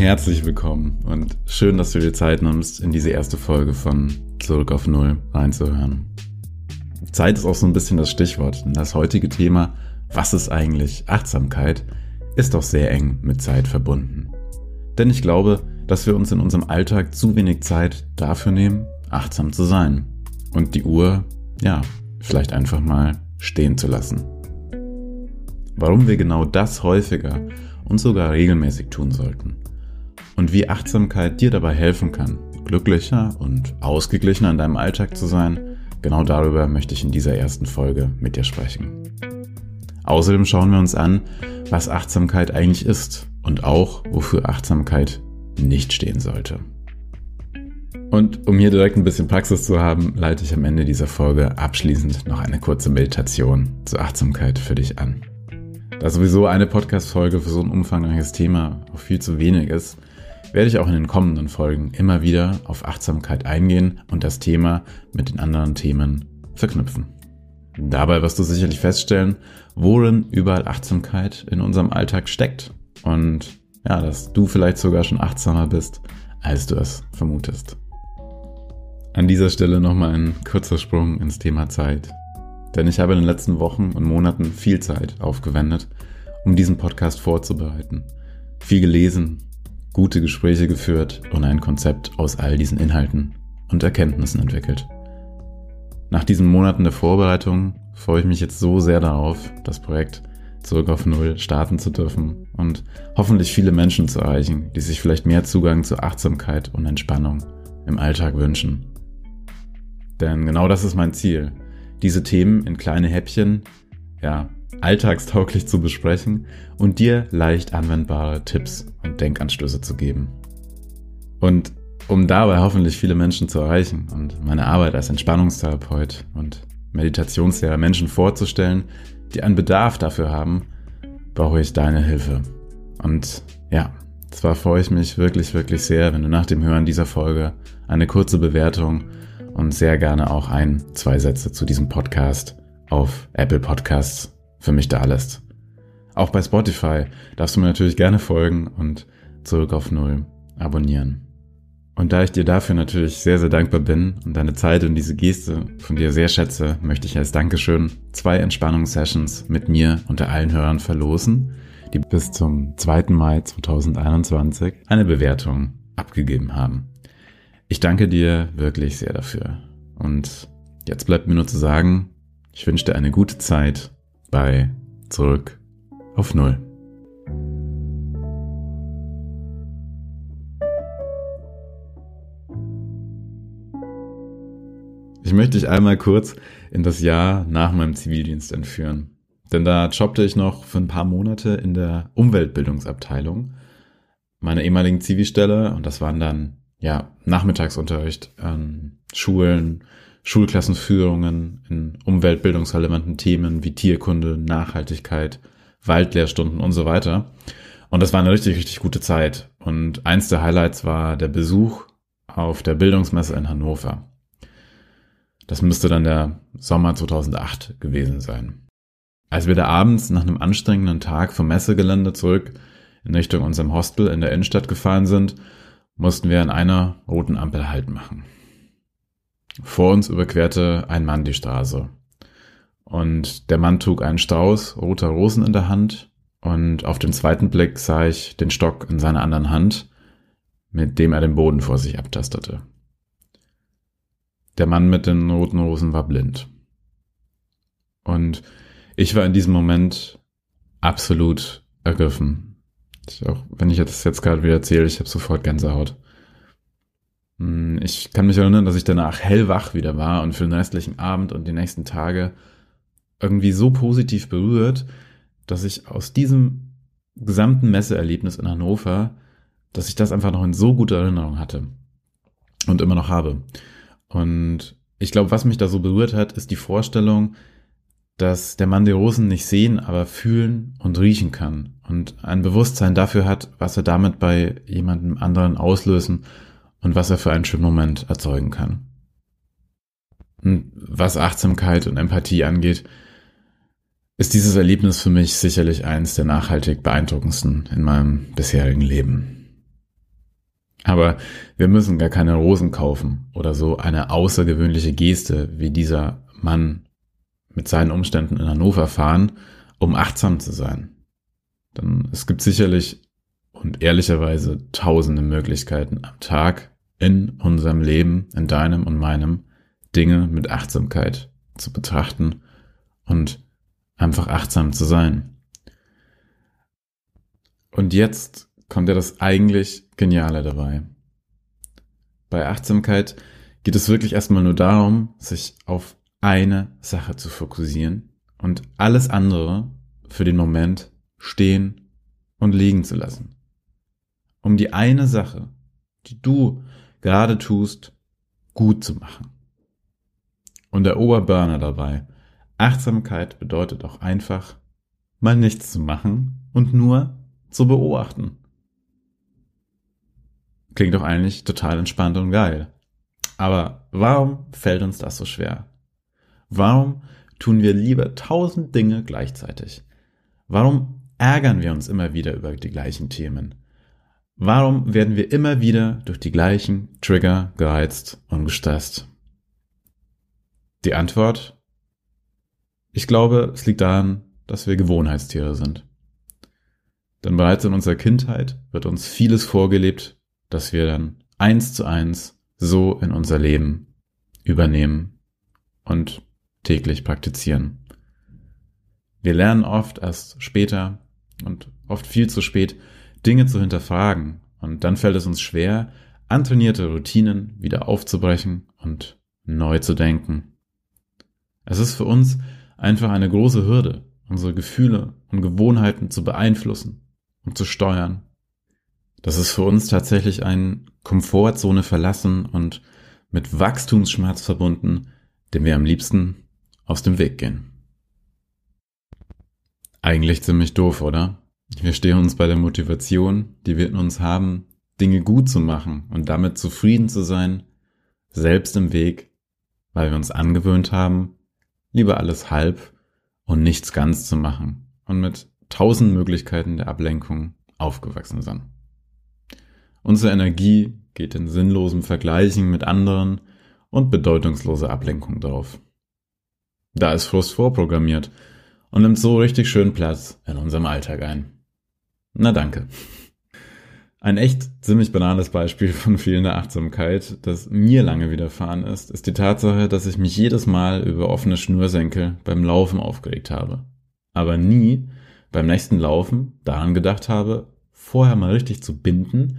herzlich willkommen und schön, dass du dir Zeit nimmst, in diese erste Folge von Zurück auf Null reinzuhören. Zeit ist auch so ein bisschen das Stichwort, denn das heutige Thema, was ist eigentlich Achtsamkeit, ist auch sehr eng mit Zeit verbunden. Denn ich glaube, dass wir uns in unserem Alltag zu wenig Zeit dafür nehmen, achtsam zu sein und die Uhr, ja, vielleicht einfach mal stehen zu lassen. Warum wir genau das häufiger und sogar regelmäßig tun sollten. Und wie Achtsamkeit dir dabei helfen kann, glücklicher und ausgeglichener in deinem Alltag zu sein, genau darüber möchte ich in dieser ersten Folge mit dir sprechen. Außerdem schauen wir uns an, was Achtsamkeit eigentlich ist und auch, wofür Achtsamkeit nicht stehen sollte. Und um hier direkt ein bisschen Praxis zu haben, leite ich am Ende dieser Folge abschließend noch eine kurze Meditation zur Achtsamkeit für dich an. Da sowieso eine Podcast-Folge für so ein umfangreiches Thema auch viel zu wenig ist, werde ich auch in den kommenden Folgen immer wieder auf Achtsamkeit eingehen und das Thema mit den anderen Themen verknüpfen. Dabei wirst du sicherlich feststellen, worin überall Achtsamkeit in unserem Alltag steckt und ja, dass du vielleicht sogar schon achtsamer bist, als du es vermutest. An dieser Stelle nochmal ein kurzer Sprung ins Thema Zeit. Denn ich habe in den letzten Wochen und Monaten viel Zeit aufgewendet, um diesen Podcast vorzubereiten. Viel gelesen, gute Gespräche geführt und ein Konzept aus all diesen Inhalten und Erkenntnissen entwickelt. Nach diesen Monaten der Vorbereitung freue ich mich jetzt so sehr darauf, das Projekt zurück auf Null starten zu dürfen und hoffentlich viele Menschen zu erreichen, die sich vielleicht mehr Zugang zu Achtsamkeit und Entspannung im Alltag wünschen. Denn genau das ist mein Ziel, diese Themen in kleine Häppchen, ja, alltagstauglich zu besprechen und dir leicht anwendbare Tipps und Denkanstöße zu geben. Und um dabei hoffentlich viele Menschen zu erreichen und meine Arbeit als Entspannungstherapeut und Meditationslehrer Menschen vorzustellen, die einen Bedarf dafür haben, brauche ich deine Hilfe. Und ja, zwar freue ich mich wirklich, wirklich sehr, wenn du nach dem Hören dieser Folge eine kurze Bewertung und sehr gerne auch ein, zwei Sätze zu diesem Podcast auf Apple Podcasts für mich da lässt. Auch bei Spotify darfst du mir natürlich gerne folgen und zurück auf Null abonnieren. Und da ich dir dafür natürlich sehr, sehr dankbar bin und deine Zeit und diese Geste von dir sehr schätze, möchte ich als Dankeschön zwei Entspannungssessions mit mir unter allen Hörern verlosen, die bis zum 2. Mai 2021 eine Bewertung abgegeben haben. Ich danke dir wirklich sehr dafür. Und jetzt bleibt mir nur zu sagen, ich wünsche dir eine gute Zeit bei Zurück auf Null. Ich möchte dich einmal kurz in das Jahr nach meinem Zivildienst entführen. Denn da jobbte ich noch für ein paar Monate in der Umweltbildungsabteilung meiner ehemaligen Zivilstelle und das waren dann ja, Nachmittagsunterricht an Schulen, Schulklassenführungen in umweltbildungsrelevanten Themen wie Tierkunde, Nachhaltigkeit, Waldlehrstunden und so weiter. Und das war eine richtig, richtig gute Zeit. Und eins der Highlights war der Besuch auf der Bildungsmesse in Hannover. Das müsste dann der Sommer 2008 gewesen sein. Als wir da abends nach einem anstrengenden Tag vom Messegelände zurück in Richtung unserem Hostel in der Innenstadt gefahren sind, mussten wir an einer roten Ampel Halt machen. Vor uns überquerte ein Mann die Straße. Und der Mann trug einen Strauß roter Rosen in der Hand und auf den zweiten Blick sah ich den Stock in seiner anderen Hand, mit dem er den Boden vor sich abtastete. Der Mann mit den roten Rosen war blind. Und ich war in diesem Moment absolut ergriffen. Auch, wenn ich das jetzt gerade wieder erzähle, ich habe sofort Gänsehaut. Hm, ich kann mich erinnern, dass ich danach hellwach wieder war und für den restlichen Abend und die nächsten Tage irgendwie so positiv berührt, dass ich aus diesem gesamten Messeerlebnis in Hannover, dass ich das einfach noch in so guter Erinnerung hatte und immer noch habe. Und ich glaube, was mich da so berührt hat, ist die Vorstellung, dass der Mann die Rosen nicht sehen, aber fühlen und riechen kann und ein Bewusstsein dafür hat, was er damit bei jemandem anderen auslösen und was er für einen schönen Moment erzeugen kann. Und was Achtsamkeit und Empathie angeht, ist dieses Erlebnis für mich sicherlich eins der nachhaltig beeindruckendsten in meinem bisherigen Leben. Aber wir müssen gar keine Rosen kaufen oder so eine außergewöhnliche Geste wie dieser Mann mit seinen Umständen in Hannover fahren, um achtsam zu sein. Denn es gibt sicherlich und ehrlicherweise tausende Möglichkeiten am Tag in unserem Leben, in deinem und meinem, Dinge mit Achtsamkeit zu betrachten und einfach achtsam zu sein. Und jetzt kommt ja das eigentlich Geniale dabei. Bei Achtsamkeit geht es wirklich erstmal nur darum, sich auf eine Sache zu fokussieren und alles andere für den Moment stehen und liegen zu lassen. Um die eine Sache, die du gerade tust, gut zu machen. Und der Oberburner dabei. Achtsamkeit bedeutet auch einfach, mal nichts zu machen und nur zu beobachten. Klingt doch eigentlich total entspannt und geil. Aber warum fällt uns das so schwer? Warum tun wir lieber tausend Dinge gleichzeitig? Warum ärgern wir uns immer wieder über die gleichen Themen? Warum werden wir immer wieder durch die gleichen Trigger gereizt und gestresst? Die Antwort? Ich glaube, es liegt daran, dass wir Gewohnheitstiere sind. Denn bereits in unserer Kindheit wird uns vieles vorgelebt, dass wir dann eins zu eins so in unser Leben übernehmen und täglich praktizieren. Wir lernen oft erst später und oft viel zu spät Dinge zu hinterfragen und dann fällt es uns schwer, antrainierte Routinen wieder aufzubrechen und neu zu denken. Es ist für uns einfach eine große Hürde, unsere Gefühle und Gewohnheiten zu beeinflussen und zu steuern. Das ist für uns tatsächlich ein Komfortzone verlassen und mit Wachstumsschmerz verbunden, dem wir am liebsten aus dem Weg gehen. Eigentlich ziemlich doof, oder? Wir stehen uns bei der Motivation, die wir in uns haben, Dinge gut zu machen und damit zufrieden zu sein, selbst im Weg, weil wir uns angewöhnt haben, lieber alles halb und nichts ganz zu machen und mit tausend Möglichkeiten der Ablenkung aufgewachsen sind. Unsere Energie geht in sinnlosem Vergleichen mit anderen und bedeutungslose Ablenkung drauf. Da ist Frust vorprogrammiert und nimmt so richtig schön Platz in unserem Alltag ein. Na danke. Ein echt ziemlich banales Beispiel von fehlender Achtsamkeit, das mir lange widerfahren ist, ist die Tatsache, dass ich mich jedes Mal über offene Schnürsenkel beim Laufen aufgeregt habe. Aber nie beim nächsten Laufen daran gedacht habe, vorher mal richtig zu binden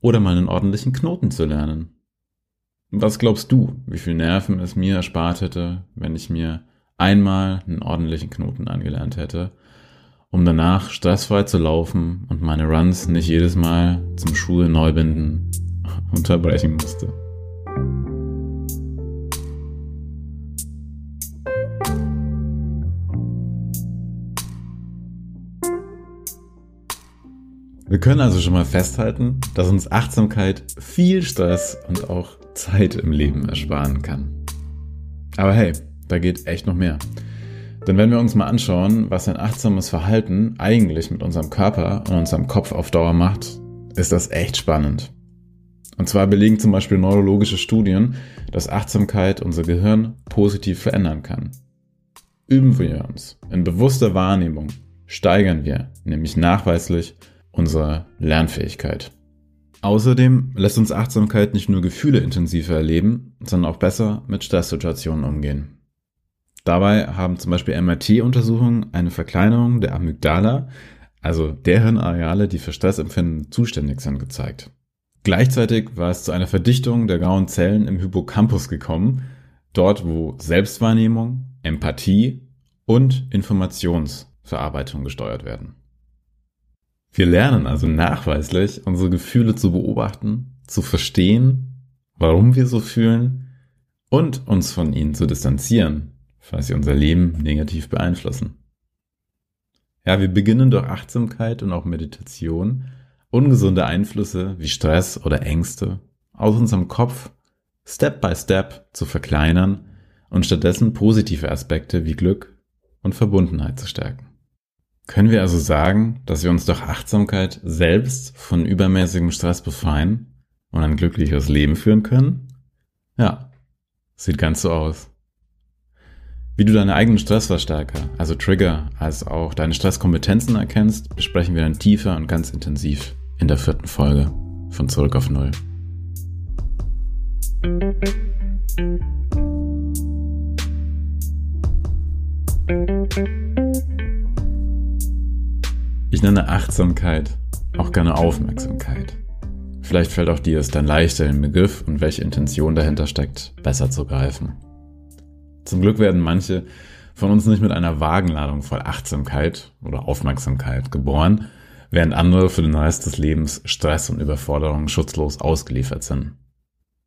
oder mal einen ordentlichen Knoten zu lernen. Was glaubst du, wie viel Nerven es mir erspart hätte, wenn ich mir einmal einen ordentlichen Knoten angelernt hätte, um danach stressfrei zu laufen und meine Runs nicht jedes Mal zum Schuhe neubinden unterbrechen musste. Wir können also schon mal festhalten, dass uns Achtsamkeit viel Stress und auch Zeit im Leben ersparen kann. Aber hey, da geht echt noch mehr. Denn wenn wir uns mal anschauen, was ein achtsames Verhalten eigentlich mit unserem Körper und unserem Kopf auf Dauer macht, ist das echt spannend. Und zwar belegen zum Beispiel neurologische Studien, dass Achtsamkeit unser Gehirn positiv verändern kann. Üben wir uns in bewusster Wahrnehmung, steigern wir nämlich nachweislich unsere Lernfähigkeit. Außerdem lässt uns Achtsamkeit nicht nur Gefühle intensiver erleben, sondern auch besser mit Stresssituationen umgehen. Dabei haben zum Beispiel MRT-Untersuchungen eine Verkleinerung der Amygdala, also der Hirnareale, die für Stressempfinden zuständig sind, gezeigt. Gleichzeitig war es zu einer Verdichtung der grauen Zellen im Hippocampus gekommen, dort wo Selbstwahrnehmung, Empathie und Informationsverarbeitung gesteuert werden. Wir lernen also nachweislich, unsere Gefühle zu beobachten, zu verstehen, warum wir so fühlen und uns von ihnen zu distanzieren, falls sie unser Leben negativ beeinflussen. Ja, wir beginnen durch Achtsamkeit und auch Meditation ungesunde Einflüsse wie Stress oder Ängste aus unserem Kopf Step by Step zu verkleinern und stattdessen positive Aspekte wie Glück und Verbundenheit zu stärken. Können wir also sagen, dass wir uns durch Achtsamkeit selbst von übermäßigem Stress befreien und ein glücklicheres Leben führen können? Ja, sieht ganz so aus. Wie du deine eigenen Stressverstärker, also Trigger, als auch deine Stresskompetenzen erkennst, besprechen wir dann tiefer und ganz intensiv in der vierten Folge von Zurück auf Null. Ich nenne Achtsamkeit auch gerne Aufmerksamkeit. Vielleicht fällt auch dir es dann leichter, den Begriff und welche Intention dahinter steckt, besser zu greifen. Zum Glück werden manche von uns nicht mit einer Wagenladung voll Achtsamkeit oder Aufmerksamkeit geboren, während andere für den Rest des Lebens Stress und Überforderung schutzlos ausgeliefert sind.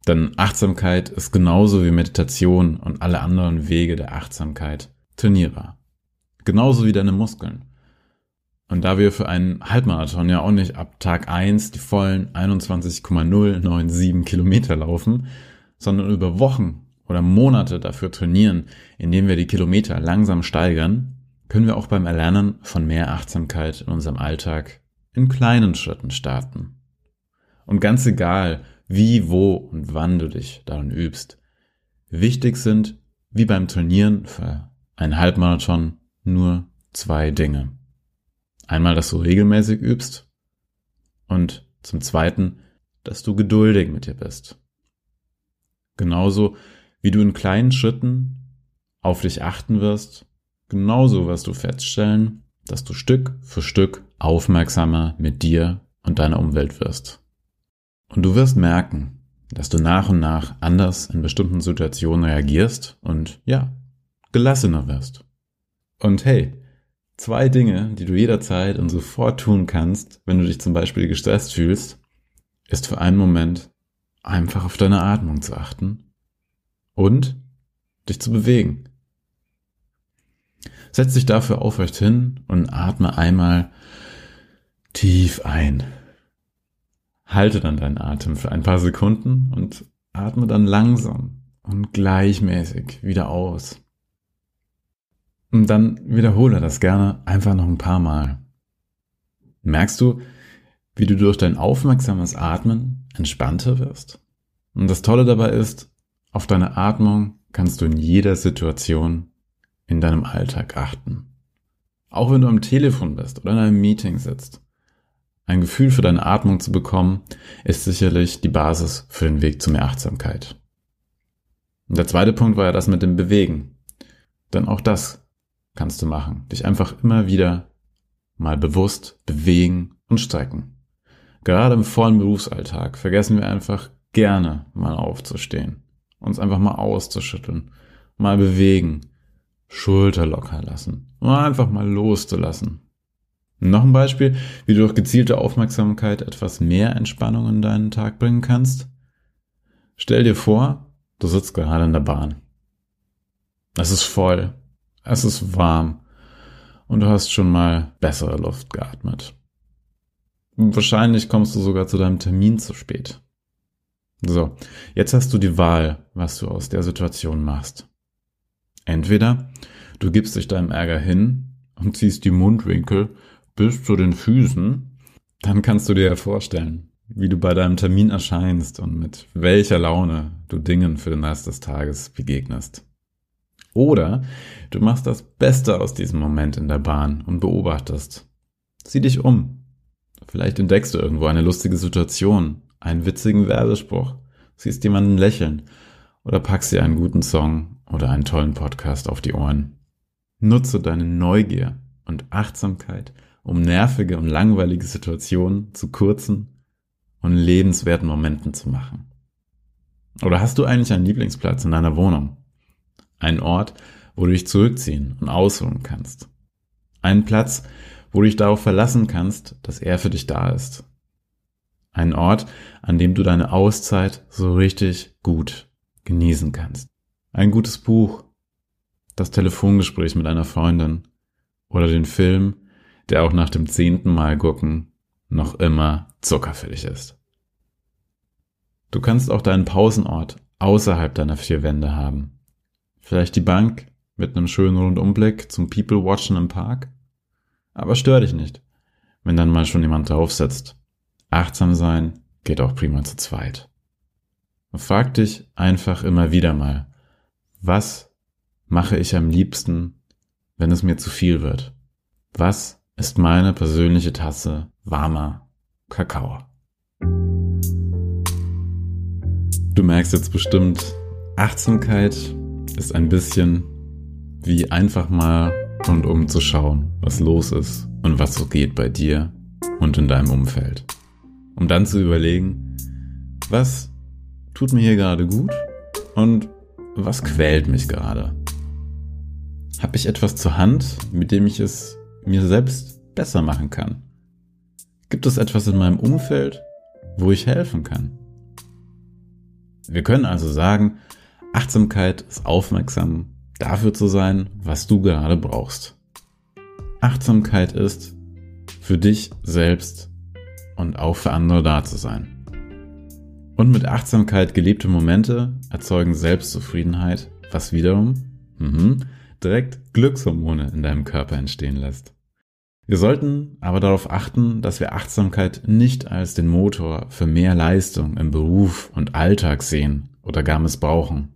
Denn Achtsamkeit ist genauso wie Meditation und alle anderen Wege der Achtsamkeit trainierbar. Genauso wie deine Muskeln. Und da wir für einen Halbmarathon ja auch nicht ab Tag 1 die vollen 21,097 Kilometer laufen, sondern über Wochen oder Monate dafür trainieren, indem wir die Kilometer langsam steigern, können wir auch beim Erlernen von mehr Achtsamkeit in unserem Alltag in kleinen Schritten starten. Und ganz egal, wie, wo und wann du dich darin übst, wichtig sind, wie beim Trainieren für einen Halbmarathon, nur zwei Dinge. Einmal, dass du regelmäßig übst und zum Zweiten, dass du geduldig mit dir bist. Genauso wie du in kleinen Schritten auf dich achten wirst, genauso wirst du feststellen, dass du Stück für Stück aufmerksamer mit dir und deiner Umwelt wirst. Und du wirst merken, dass du nach und nach anders in bestimmten Situationen reagierst und ja, gelassener wirst. Und hey, Zwei Dinge, die du jederzeit und sofort tun kannst, wenn du dich zum Beispiel gestresst fühlst, ist für einen Moment einfach auf deine Atmung zu achten und dich zu bewegen. Setz dich dafür aufrecht hin und atme einmal tief ein. Halte dann deinen Atem für ein paar Sekunden und atme dann langsam und gleichmäßig wieder aus. Und dann wiederhole das gerne einfach noch ein paar Mal. Merkst du, wie du durch dein aufmerksames Atmen entspannter wirst? Und das Tolle dabei ist, auf deine Atmung kannst du in jeder Situation in deinem Alltag achten. Auch wenn du am Telefon bist oder in einem Meeting sitzt. Ein Gefühl für deine Atmung zu bekommen, ist sicherlich die Basis für den Weg zu mehr Achtsamkeit. Und der zweite Punkt war ja das mit dem Bewegen. Denn auch das kannst du machen. Dich einfach immer wieder mal bewusst bewegen und strecken. Gerade im vollen Berufsalltag vergessen wir einfach gerne mal aufzustehen, uns einfach mal auszuschütteln, mal bewegen, Schulter locker lassen, einfach mal loszulassen. Noch ein Beispiel, wie du durch gezielte Aufmerksamkeit etwas mehr Entspannung in deinen Tag bringen kannst. Stell dir vor, du sitzt gerade in der Bahn. Es ist voll. Es ist warm und du hast schon mal bessere Luft geatmet. Wahrscheinlich kommst du sogar zu deinem Termin zu spät. So, jetzt hast du die Wahl, was du aus der Situation machst. Entweder du gibst dich deinem Ärger hin und ziehst die Mundwinkel bis zu den Füßen, dann kannst du dir ja vorstellen, wie du bei deinem Termin erscheinst und mit welcher Laune du Dingen für den Rest des Tages begegnest. Oder du machst das Beste aus diesem Moment in der Bahn und beobachtest. Sieh dich um. Vielleicht entdeckst du irgendwo eine lustige Situation, einen witzigen Werbespruch, siehst jemanden lächeln oder packst dir einen guten Song oder einen tollen Podcast auf die Ohren. Nutze deine Neugier und Achtsamkeit, um nervige und langweilige Situationen zu kurzen und lebenswerten Momenten zu machen. Oder hast du eigentlich einen Lieblingsplatz in deiner Wohnung? Ein Ort, wo du dich zurückziehen und ausruhen kannst. Ein Platz, wo du dich darauf verlassen kannst, dass er für dich da ist. Ein Ort, an dem du deine Auszeit so richtig gut genießen kannst. Ein gutes Buch, das Telefongespräch mit einer Freundin oder den Film, der auch nach dem zehnten Mal gucken noch immer zuckerfällig ist. Du kannst auch deinen Pausenort außerhalb deiner vier Wände haben Vielleicht die Bank mit einem schönen Rundumblick zum People Watchen im Park. Aber stör dich nicht, wenn dann mal schon jemand draufsetzt. Achtsam sein geht auch prima zu zweit. Und frag dich einfach immer wieder mal, was mache ich am liebsten, wenn es mir zu viel wird? Was ist meine persönliche Tasse warmer Kakao? Du merkst jetzt bestimmt, Achtsamkeit ist ein bisschen wie einfach mal rundum zu schauen, was los ist und was so geht bei dir und in deinem Umfeld. Um dann zu überlegen, was tut mir hier gerade gut und was quält mich gerade. Habe ich etwas zur Hand, mit dem ich es mir selbst besser machen kann? Gibt es etwas in meinem Umfeld, wo ich helfen kann? Wir können also sagen, Achtsamkeit ist aufmerksam dafür zu sein, was du gerade brauchst. Achtsamkeit ist, für dich selbst und auch für andere da zu sein. Und mit Achtsamkeit gelebte Momente erzeugen Selbstzufriedenheit, was wiederum mh, direkt Glückshormone in deinem Körper entstehen lässt. Wir sollten aber darauf achten, dass wir Achtsamkeit nicht als den Motor für mehr Leistung im Beruf und Alltag sehen oder gar missbrauchen.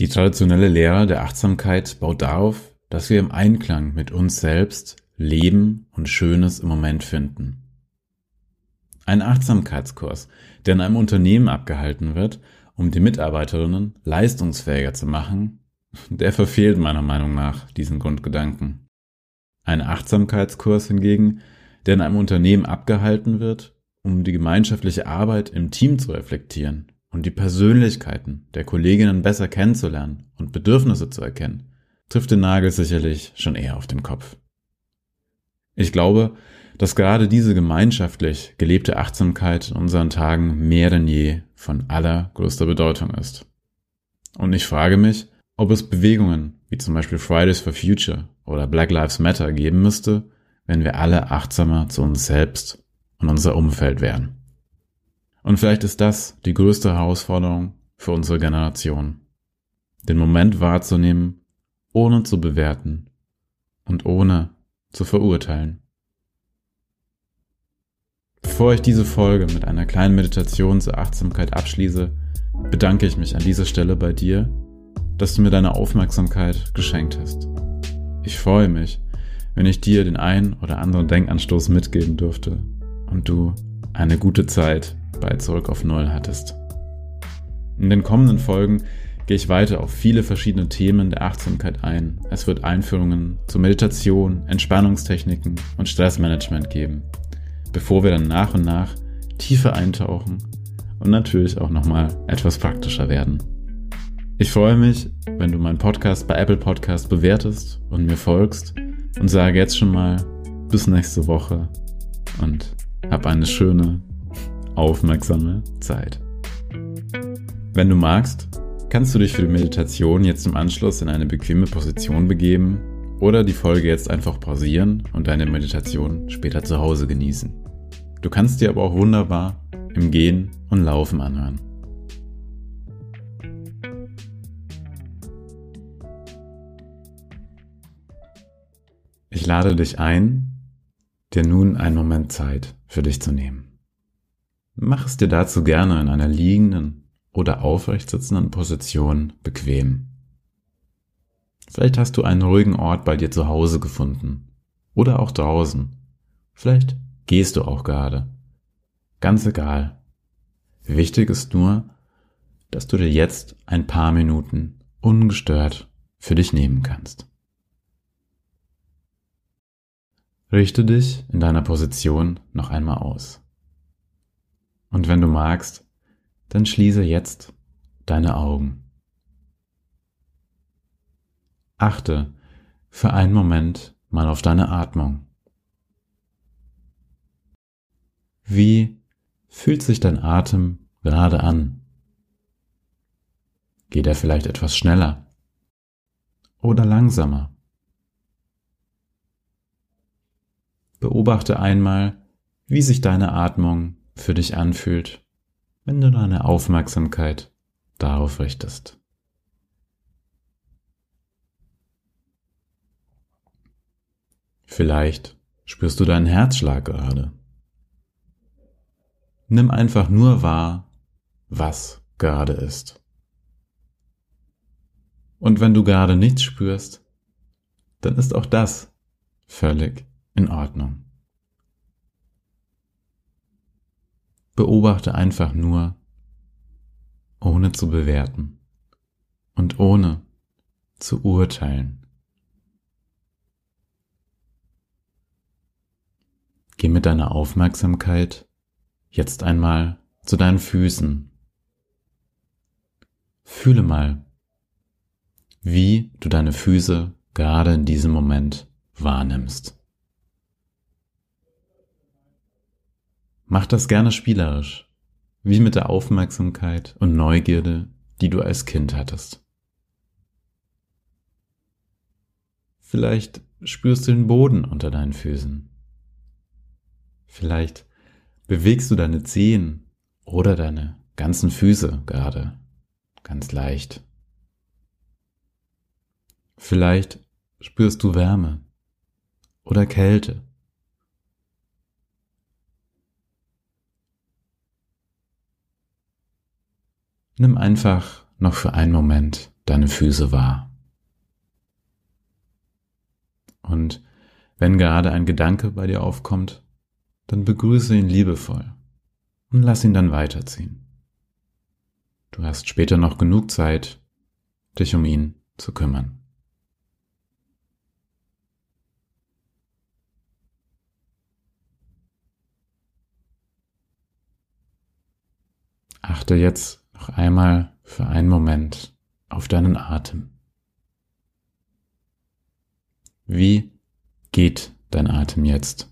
Die traditionelle Lehre der Achtsamkeit baut darauf, dass wir im Einklang mit uns selbst Leben und Schönes im Moment finden. Ein Achtsamkeitskurs, der in einem Unternehmen abgehalten wird, um die Mitarbeiterinnen leistungsfähiger zu machen, der verfehlt meiner Meinung nach diesen Grundgedanken. Ein Achtsamkeitskurs hingegen, der in einem Unternehmen abgehalten wird, um die gemeinschaftliche Arbeit im Team zu reflektieren und die Persönlichkeiten der Kolleginnen besser kennenzulernen und Bedürfnisse zu erkennen, trifft den Nagel sicherlich schon eher auf den Kopf. Ich glaube, dass gerade diese gemeinschaftlich gelebte Achtsamkeit in unseren Tagen mehr denn je von allergrößter Bedeutung ist. Und ich frage mich, ob es Bewegungen wie zum Beispiel Fridays for Future oder Black Lives Matter geben müsste, wenn wir alle achtsamer zu uns selbst und unser Umfeld wären. Und vielleicht ist das die größte Herausforderung für unsere Generation. Den Moment wahrzunehmen, ohne zu bewerten und ohne zu verurteilen. Bevor ich diese Folge mit einer kleinen Meditation zur Achtsamkeit abschließe, bedanke ich mich an dieser Stelle bei dir, dass du mir deine Aufmerksamkeit geschenkt hast. Ich freue mich, wenn ich dir den ein oder anderen Denkanstoß mitgeben dürfte und du eine gute Zeit bei Zurück auf Null hattest. In den kommenden Folgen gehe ich weiter auf viele verschiedene Themen der Achtsamkeit ein. Es wird Einführungen zu Meditation, Entspannungstechniken und Stressmanagement geben, bevor wir dann nach und nach tiefer eintauchen und natürlich auch nochmal etwas praktischer werden. Ich freue mich, wenn du meinen Podcast bei Apple Podcast bewertest und mir folgst und sage jetzt schon mal bis nächste Woche und hab eine schöne, aufmerksame Zeit. Wenn du magst, kannst du dich für die Meditation jetzt im Anschluss in eine bequeme Position begeben oder die Folge jetzt einfach pausieren und deine Meditation später zu Hause genießen. Du kannst dir aber auch wunderbar im Gehen und Laufen anhören. Ich lade dich ein, dir nun einen Moment Zeit für dich zu nehmen. Mach es dir dazu gerne in einer liegenden oder aufrecht sitzenden Position bequem. Vielleicht hast du einen ruhigen Ort bei dir zu Hause gefunden oder auch draußen. Vielleicht gehst du auch gerade. Ganz egal. Wichtig ist nur, dass du dir jetzt ein paar Minuten ungestört für dich nehmen kannst. Richte dich in deiner Position noch einmal aus. Und wenn du magst, dann schließe jetzt deine Augen. Achte für einen Moment mal auf deine Atmung. Wie fühlt sich dein Atem gerade an? Geht er vielleicht etwas schneller oder langsamer? Beobachte einmal, wie sich deine Atmung für dich anfühlt, wenn du deine Aufmerksamkeit darauf richtest. Vielleicht spürst du deinen Herzschlag gerade. Nimm einfach nur wahr, was gerade ist. Und wenn du gerade nichts spürst, dann ist auch das völlig in Ordnung. Beobachte einfach nur, ohne zu bewerten und ohne zu urteilen. Geh mit deiner Aufmerksamkeit jetzt einmal zu deinen Füßen. Fühle mal, wie du deine Füße gerade in diesem Moment wahrnimmst. Mach das gerne spielerisch, wie mit der Aufmerksamkeit und Neugierde, die du als Kind hattest. Vielleicht spürst du den Boden unter deinen Füßen. Vielleicht bewegst du deine Zehen oder deine ganzen Füße gerade ganz leicht. Vielleicht spürst du Wärme oder Kälte. Nimm einfach noch für einen Moment deine Füße wahr. Und wenn gerade ein Gedanke bei dir aufkommt, dann begrüße ihn liebevoll und lass ihn dann weiterziehen. Du hast später noch genug Zeit, dich um ihn zu kümmern. Achte jetzt noch einmal für einen Moment auf deinen Atem. Wie geht dein Atem jetzt?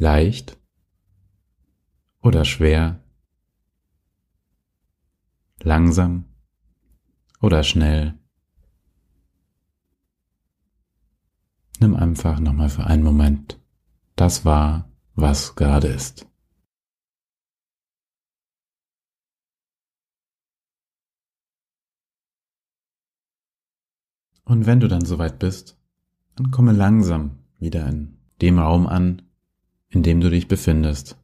Leicht oder schwer? Langsam oder schnell? Nimm einfach nochmal für einen Moment das wahr, was gerade ist. Und wenn du dann soweit bist, dann komme langsam wieder in dem Raum an, in dem du dich befindest.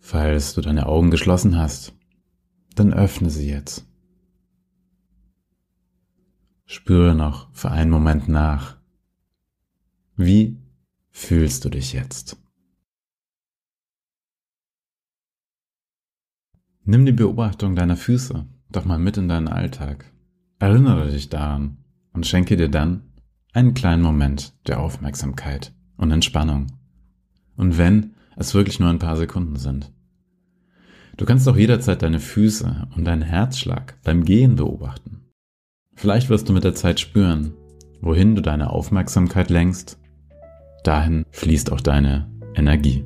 Falls du deine Augen geschlossen hast, dann öffne sie jetzt. Spüre noch für einen Moment nach. Wie fühlst du dich jetzt? Nimm die Beobachtung deiner Füße doch mal mit in deinen Alltag. Erinnere dich daran und schenke dir dann einen kleinen Moment der Aufmerksamkeit und Entspannung. Und wenn es wirklich nur ein paar Sekunden sind. Du kannst auch jederzeit deine Füße und deinen Herzschlag beim Gehen beobachten. Vielleicht wirst du mit der Zeit spüren, wohin du deine Aufmerksamkeit lenkst, dahin fließt auch deine Energie.